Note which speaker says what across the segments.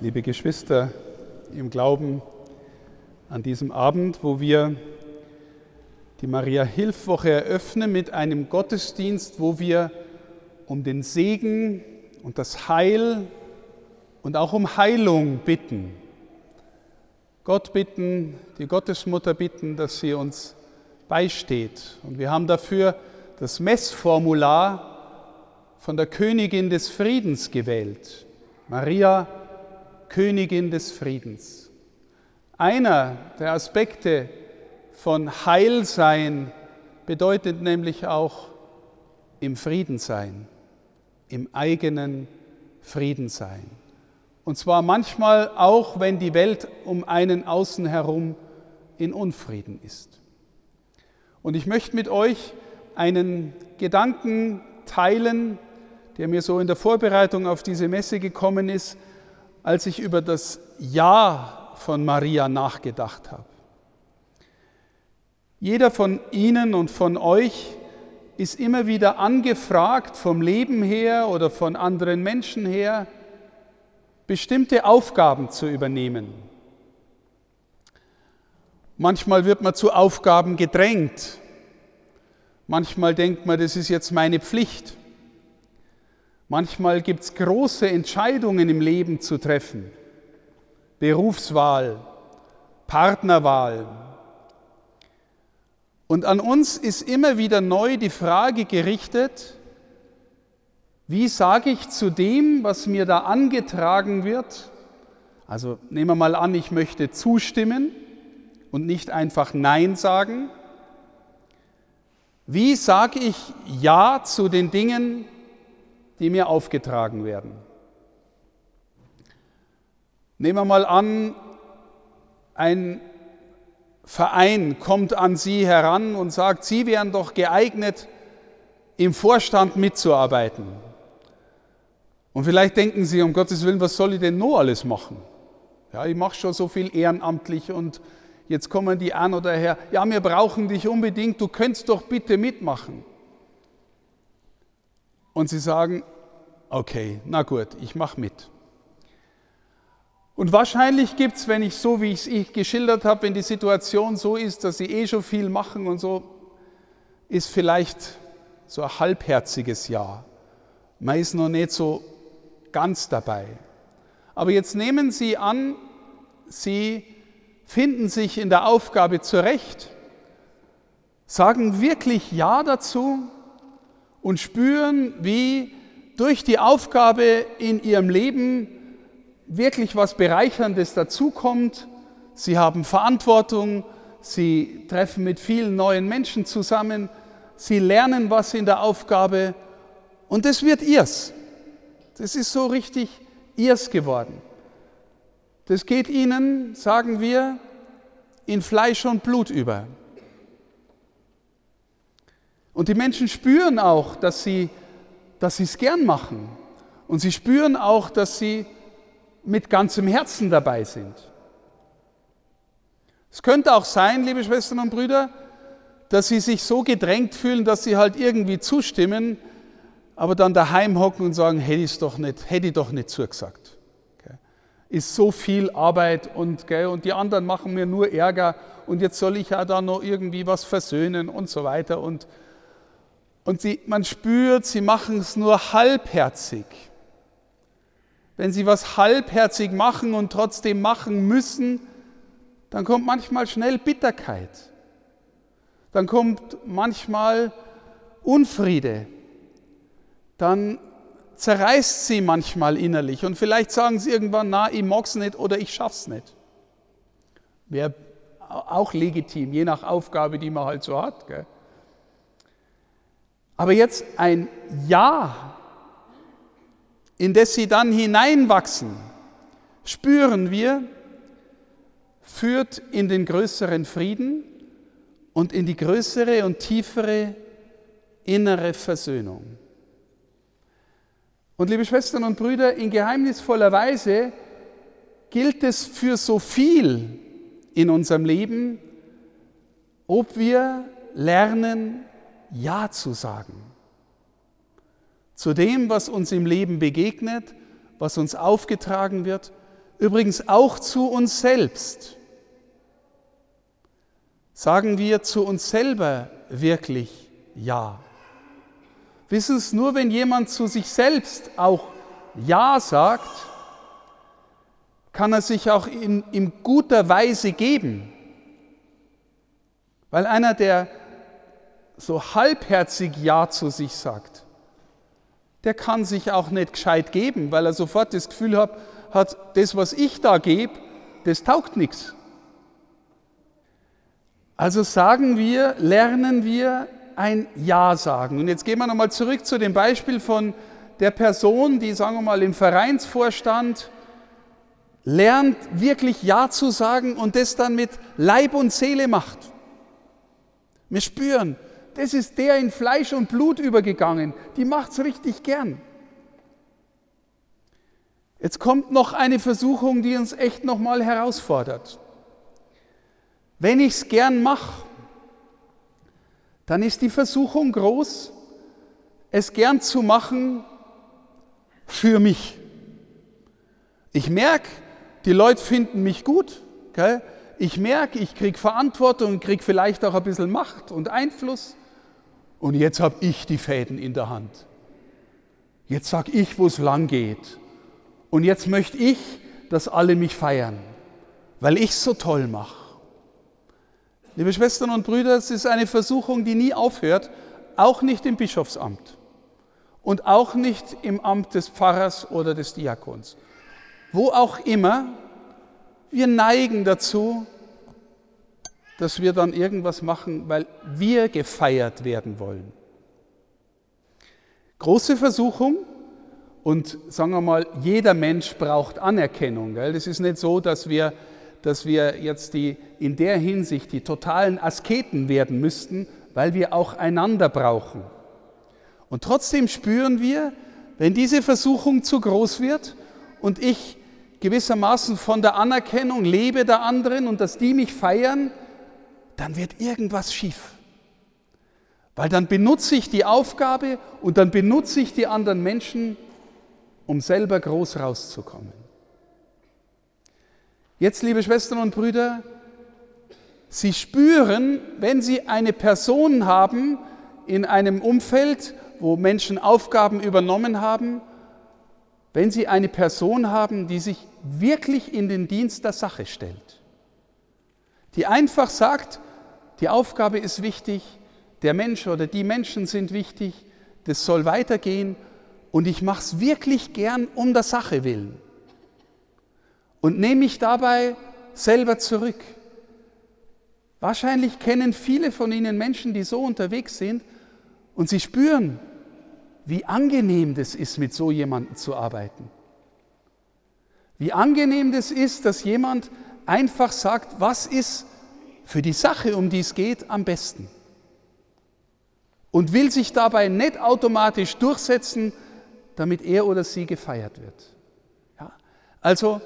Speaker 1: liebe Geschwister im Glauben, an diesem Abend, wo wir die Maria-Hilfwoche eröffnen mit einem Gottesdienst, wo wir um den Segen und das Heil und auch um Heilung bitten. Gott bitten, die Gottesmutter bitten, dass sie uns beisteht. Und wir haben dafür das Messformular von der Königin des Friedens gewählt. Maria, Königin des Friedens. Einer der Aspekte von Heilsein bedeutet nämlich auch im Frieden sein, im eigenen Frieden sein. Und zwar manchmal auch, wenn die Welt um einen außen herum in Unfrieden ist. Und ich möchte mit euch einen Gedanken teilen, der mir so in der Vorbereitung auf diese Messe gekommen ist, als ich über das Ja von Maria nachgedacht habe. Jeder von Ihnen und von euch ist immer wieder angefragt vom Leben her oder von anderen Menschen her, bestimmte Aufgaben zu übernehmen. Manchmal wird man zu Aufgaben gedrängt. Manchmal denkt man, das ist jetzt meine Pflicht. Manchmal gibt es große Entscheidungen im Leben zu treffen. Berufswahl, Partnerwahl. Und an uns ist immer wieder neu die Frage gerichtet, wie sage ich zu dem, was mir da angetragen wird? Also nehmen wir mal an, ich möchte zustimmen und nicht einfach Nein sagen. Wie sage ich Ja zu den Dingen, die mir aufgetragen werden. Nehmen wir mal an, ein Verein kommt an Sie heran und sagt, Sie wären doch geeignet, im Vorstand mitzuarbeiten. Und vielleicht denken Sie, um Gottes Willen, was soll ich denn noch alles machen? Ja, ich mache schon so viel ehrenamtlich und jetzt kommen die an oder her, ja, wir brauchen dich unbedingt, du könntest doch bitte mitmachen und sie sagen, okay, na gut, ich mache mit. Und wahrscheinlich gibt es, wenn ich so, wie ich es geschildert habe, wenn die Situation so ist, dass sie eh schon viel machen und so, ist vielleicht so ein halbherziges Ja. Man ist noch nicht so ganz dabei. Aber jetzt nehmen Sie an, Sie finden sich in der Aufgabe zurecht, sagen wirklich Ja dazu und spüren, wie durch die Aufgabe in ihrem Leben wirklich was Bereicherndes dazukommt. Sie haben Verantwortung, sie treffen mit vielen neuen Menschen zusammen, sie lernen was in der Aufgabe und das wird ihrs. Das ist so richtig ihrs geworden. Das geht ihnen, sagen wir, in Fleisch und Blut über. Und die Menschen spüren auch, dass sie dass es gern machen. Und sie spüren auch, dass sie mit ganzem Herzen dabei sind. Es könnte auch sein, liebe Schwestern und Brüder, dass sie sich so gedrängt fühlen, dass sie halt irgendwie zustimmen, aber dann daheim hocken und sagen, hätte ich doch nicht, hätte ich doch nicht zugesagt. Ist so viel Arbeit und, und die anderen machen mir nur Ärger und jetzt soll ich ja da noch irgendwie was versöhnen und so weiter und und sie, man spürt, sie machen es nur halbherzig. Wenn sie was halbherzig machen und trotzdem machen müssen, dann kommt manchmal schnell Bitterkeit. Dann kommt manchmal Unfriede. Dann zerreißt sie manchmal innerlich und vielleicht sagen sie irgendwann, na, ich mag's nicht oder ich schaff's nicht. Wäre auch legitim, je nach Aufgabe, die man halt so hat. Gell? Aber jetzt ein Ja, in das sie dann hineinwachsen, spüren wir, führt in den größeren Frieden und in die größere und tiefere innere Versöhnung. Und liebe Schwestern und Brüder, in geheimnisvoller Weise gilt es für so viel in unserem Leben, ob wir lernen, ja zu sagen. Zu dem, was uns im Leben begegnet, was uns aufgetragen wird, übrigens auch zu uns selbst. Sagen wir zu uns selber wirklich Ja? Wissen es nur, wenn jemand zu sich selbst auch Ja sagt, kann er sich auch in, in guter Weise geben. Weil einer, der so halbherzig Ja zu sich sagt, der kann sich auch nicht gescheit geben, weil er sofort das Gefühl hat, hat das, was ich da gebe, das taugt nichts. Also sagen wir, lernen wir ein Ja sagen. Und jetzt gehen wir nochmal zurück zu dem Beispiel von der Person, die, sagen wir mal, im Vereinsvorstand lernt, wirklich Ja zu sagen und das dann mit Leib und Seele macht. Wir spüren, das ist der in Fleisch und Blut übergegangen. Die macht es richtig gern. Jetzt kommt noch eine Versuchung, die uns echt nochmal herausfordert. Wenn ich es gern mache, dann ist die Versuchung groß, es gern zu machen für mich. Ich merke, die Leute finden mich gut. Gell? Ich merke, ich kriege Verantwortung, kriege vielleicht auch ein bisschen Macht und Einfluss. Und jetzt habe ich die Fäden in der Hand. Jetzt sage ich, wo es lang geht. Und jetzt möchte ich, dass alle mich feiern, weil ich so toll mache. Liebe Schwestern und Brüder, es ist eine Versuchung, die nie aufhört, auch nicht im Bischofsamt und auch nicht im Amt des Pfarrers oder des Diakons. Wo auch immer, wir neigen dazu, dass wir dann irgendwas machen, weil wir gefeiert werden wollen. Große Versuchung und sagen wir mal, jeder Mensch braucht Anerkennung. Gell? Das ist nicht so, dass wir, dass wir jetzt die, in der Hinsicht die totalen Asketen werden müssten, weil wir auch einander brauchen. Und trotzdem spüren wir, wenn diese Versuchung zu groß wird und ich gewissermaßen von der Anerkennung lebe der anderen und dass die mich feiern, dann wird irgendwas schief. Weil dann benutze ich die Aufgabe und dann benutze ich die anderen Menschen, um selber groß rauszukommen. Jetzt, liebe Schwestern und Brüder, Sie spüren, wenn Sie eine Person haben in einem Umfeld, wo Menschen Aufgaben übernommen haben, wenn Sie eine Person haben, die sich wirklich in den Dienst der Sache stellt, die einfach sagt, die Aufgabe ist wichtig, der Mensch oder die Menschen sind wichtig, das soll weitergehen und ich mache es wirklich gern um der Sache willen. Und nehme mich dabei selber zurück. Wahrscheinlich kennen viele von Ihnen Menschen, die so unterwegs sind und sie spüren, wie angenehm das ist, mit so jemandem zu arbeiten. Wie angenehm das ist, dass jemand einfach sagt, was ist für die Sache, um die es geht, am besten. Und will sich dabei nicht automatisch durchsetzen, damit er oder sie gefeiert wird. Ja? Also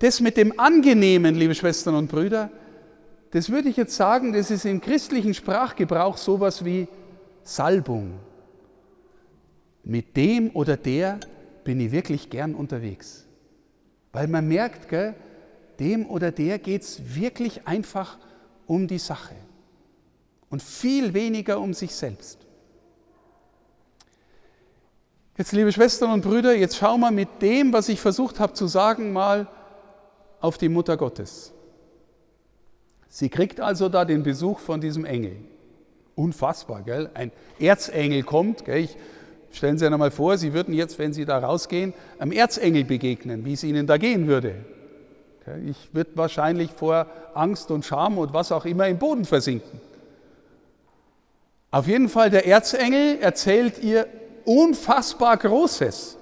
Speaker 1: das mit dem Angenehmen, liebe Schwestern und Brüder, das würde ich jetzt sagen, das ist im christlichen Sprachgebrauch sowas wie Salbung. Mit dem oder der bin ich wirklich gern unterwegs. Weil man merkt, gell, dem oder der geht es wirklich einfach um die Sache und viel weniger um sich selbst. Jetzt, liebe Schwestern und Brüder, jetzt schauen wir mit dem, was ich versucht habe zu sagen, mal auf die Mutter Gottes. Sie kriegt also da den Besuch von diesem Engel. Unfassbar, gell? Ein Erzengel kommt, gell? Ich, stellen Sie sich einmal vor, Sie würden jetzt, wenn Sie da rausgehen, einem Erzengel begegnen, wie es Ihnen da gehen würde. Ich würde wahrscheinlich vor Angst und Scham und was auch immer im Boden versinken. Auf jeden Fall, der Erzengel erzählt ihr unfassbar Großes.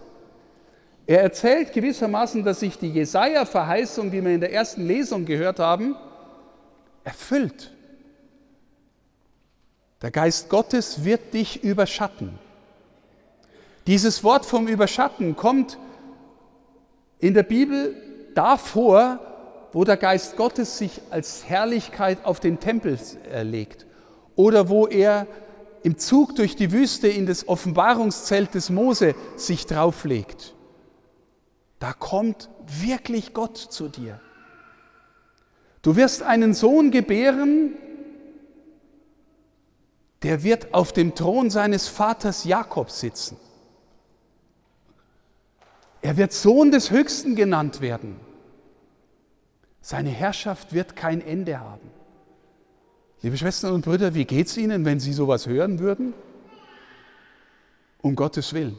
Speaker 1: Er erzählt gewissermaßen, dass sich die Jesaja-Verheißung, die wir in der ersten Lesung gehört haben, erfüllt. Der Geist Gottes wird dich überschatten. Dieses Wort vom Überschatten kommt in der Bibel davor, wo der Geist Gottes sich als Herrlichkeit auf den Tempel legt oder wo er im Zug durch die Wüste in das Offenbarungszelt des Mose sich drauflegt. Da kommt wirklich Gott zu dir. Du wirst einen Sohn gebären, der wird auf dem Thron seines Vaters Jakob sitzen. Er wird Sohn des Höchsten genannt werden. Seine Herrschaft wird kein Ende haben. Liebe Schwestern und Brüder, wie geht es Ihnen, wenn Sie sowas hören würden? Um Gottes Willen.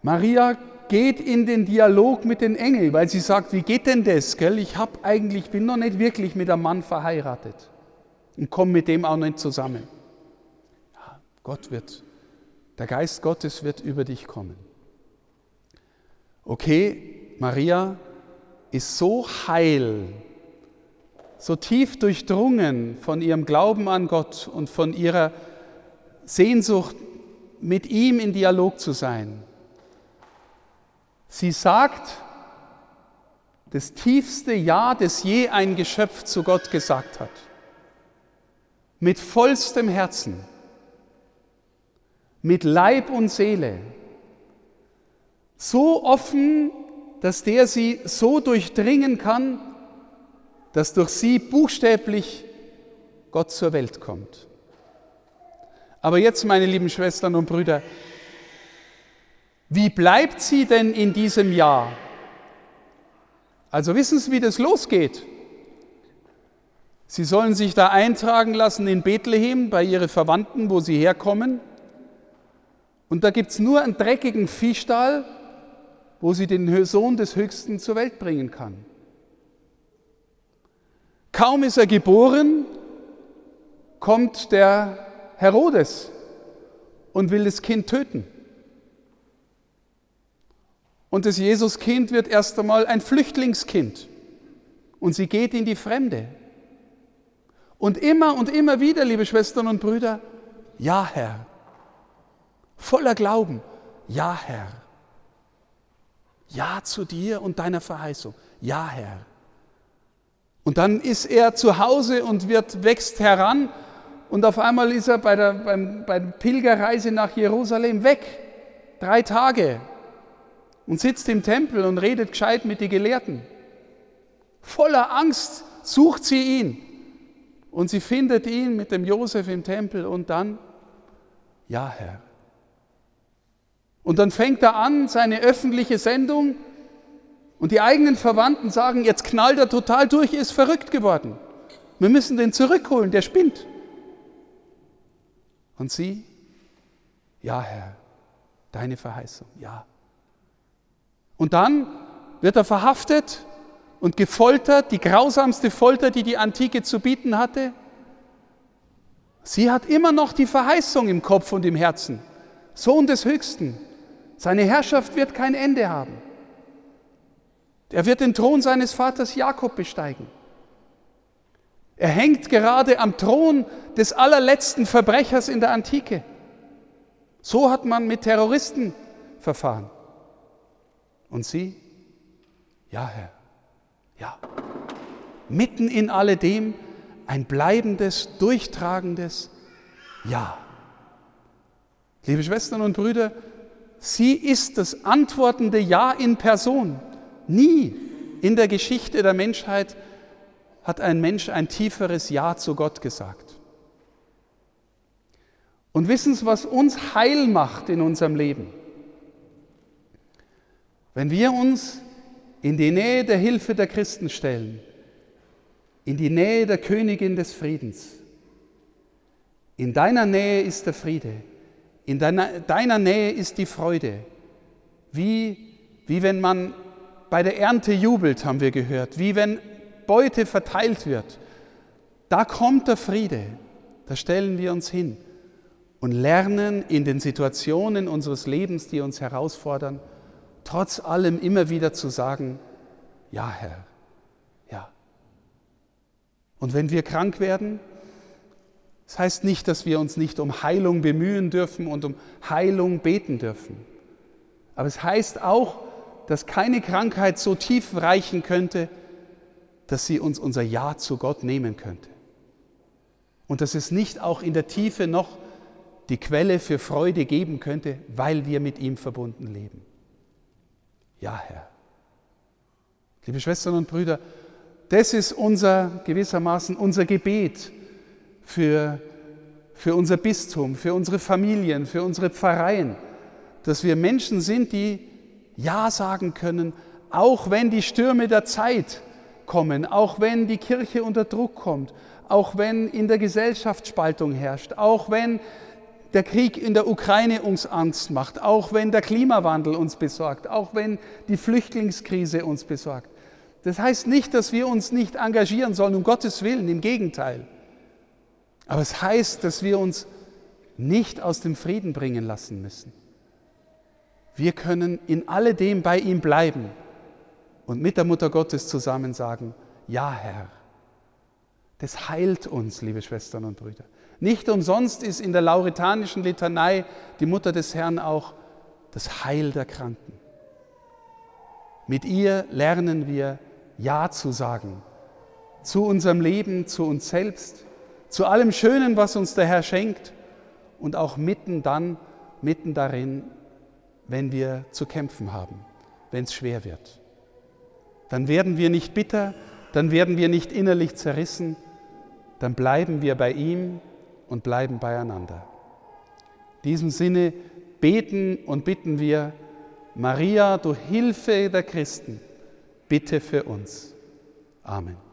Speaker 1: Maria geht in den Dialog mit den Engeln, weil sie sagt, wie geht denn das? Gell? Ich habe eigentlich, bin noch nicht wirklich mit einem Mann verheiratet und komme mit dem auch nicht zusammen. Gott wird, der Geist Gottes wird über dich kommen. Okay, Maria ist so heil, so tief durchdrungen von ihrem Glauben an Gott und von ihrer Sehnsucht, mit ihm in Dialog zu sein. Sie sagt das tiefste Ja, das je ein Geschöpf zu Gott gesagt hat mit vollstem Herzen, mit Leib und Seele, so offen, dass der sie so durchdringen kann, dass durch sie buchstäblich Gott zur Welt kommt. Aber jetzt, meine lieben Schwestern und Brüder, wie bleibt sie denn in diesem Jahr? Also wissen Sie, wie das losgeht? Sie sollen sich da eintragen lassen in Bethlehem bei ihren Verwandten, wo sie herkommen. Und da gibt es nur einen dreckigen Viehstall, wo sie den Sohn des Höchsten zur Welt bringen kann. Kaum ist er geboren, kommt der Herodes und will das Kind töten. Und das Jesuskind wird erst einmal ein Flüchtlingskind und sie geht in die Fremde. Und immer und immer wieder, liebe Schwestern und Brüder, ja Herr. Voller Glauben, ja Herr. Ja zu dir und deiner Verheißung, ja Herr. Und dann ist er zu Hause und wird, wächst heran und auf einmal ist er bei der beim, bei der Pilgerreise nach Jerusalem weg. Drei Tage. Und sitzt im Tempel und redet gescheit mit den Gelehrten. Voller Angst sucht sie ihn. Und sie findet ihn mit dem Josef im Tempel und dann, ja Herr. Und dann fängt er an, seine öffentliche Sendung und die eigenen Verwandten sagen, jetzt knallt er total durch, ist verrückt geworden. Wir müssen den zurückholen, der spinnt. Und sie, ja Herr, deine Verheißung, ja. Und dann wird er verhaftet und gefoltert, die grausamste Folter, die die Antike zu bieten hatte. Sie hat immer noch die Verheißung im Kopf und im Herzen. Sohn des Höchsten. Seine Herrschaft wird kein Ende haben. Er wird den Thron seines Vaters Jakob besteigen. Er hängt gerade am Thron des allerletzten Verbrechers in der Antike. So hat man mit Terroristen verfahren. Und sie? Ja, Herr. Ja, mitten in alledem ein bleibendes, durchtragendes Ja. Liebe Schwestern und Brüder, sie ist das antwortende Ja in Person. Nie in der Geschichte der Menschheit hat ein Mensch ein tieferes Ja zu Gott gesagt. Und wissen Sie, was uns heil macht in unserem Leben? Wenn wir uns in die Nähe der Hilfe der Christen stellen, in die Nähe der Königin des Friedens. In deiner Nähe ist der Friede, in deiner, deiner Nähe ist die Freude. Wie, wie wenn man bei der Ernte jubelt, haben wir gehört, wie wenn Beute verteilt wird. Da kommt der Friede, da stellen wir uns hin und lernen in den Situationen unseres Lebens, die uns herausfordern, trotz allem immer wieder zu sagen, ja Herr, ja. Und wenn wir krank werden, das heißt nicht, dass wir uns nicht um Heilung bemühen dürfen und um Heilung beten dürfen. Aber es heißt auch, dass keine Krankheit so tief reichen könnte, dass sie uns unser Ja zu Gott nehmen könnte. Und dass es nicht auch in der Tiefe noch die Quelle für Freude geben könnte, weil wir mit ihm verbunden leben. ja Herr. Liebe Schwestern und Brüder, das ist unser gewissermaßen unser Gebet für, für unser Bistum, für unsere Familien, für unsere Pfarreien, dass wir Menschen sind, die Ja sagen können, auch wenn die Stürme der Zeit kommen, auch wenn die Kirche unter Druck kommt, auch wenn in der Gesellschaft Spaltung herrscht, auch wenn der Krieg in der Ukraine uns Angst macht, auch wenn der Klimawandel uns besorgt, auch wenn die Flüchtlingskrise uns besorgt. Das heißt nicht, dass wir uns nicht engagieren sollen, um Gottes Willen, im Gegenteil. Aber es heißt, dass wir uns nicht aus dem Frieden bringen lassen müssen. Wir können in alledem bei ihm bleiben und mit der Mutter Gottes zusammen sagen, ja Herr. Das heilt uns, liebe Schwestern und Brüder. Nicht umsonst ist in der lauretanischen Litanei die Mutter des Herrn auch das Heil der Kranken. Mit ihr lernen wir Ja zu sagen zu unserem Leben, zu uns selbst, zu allem Schönen, was uns der Herr schenkt und auch mitten dann, mitten darin, wenn wir zu kämpfen haben, wenn es schwer wird. Dann werden wir nicht bitter, dann werden wir nicht innerlich zerrissen, dann bleiben wir bei ihm und bleiben beieinander. In diesem Sinne beten und bitten wir, Maria, du Hilfe der Christen, bitte für uns. Amen.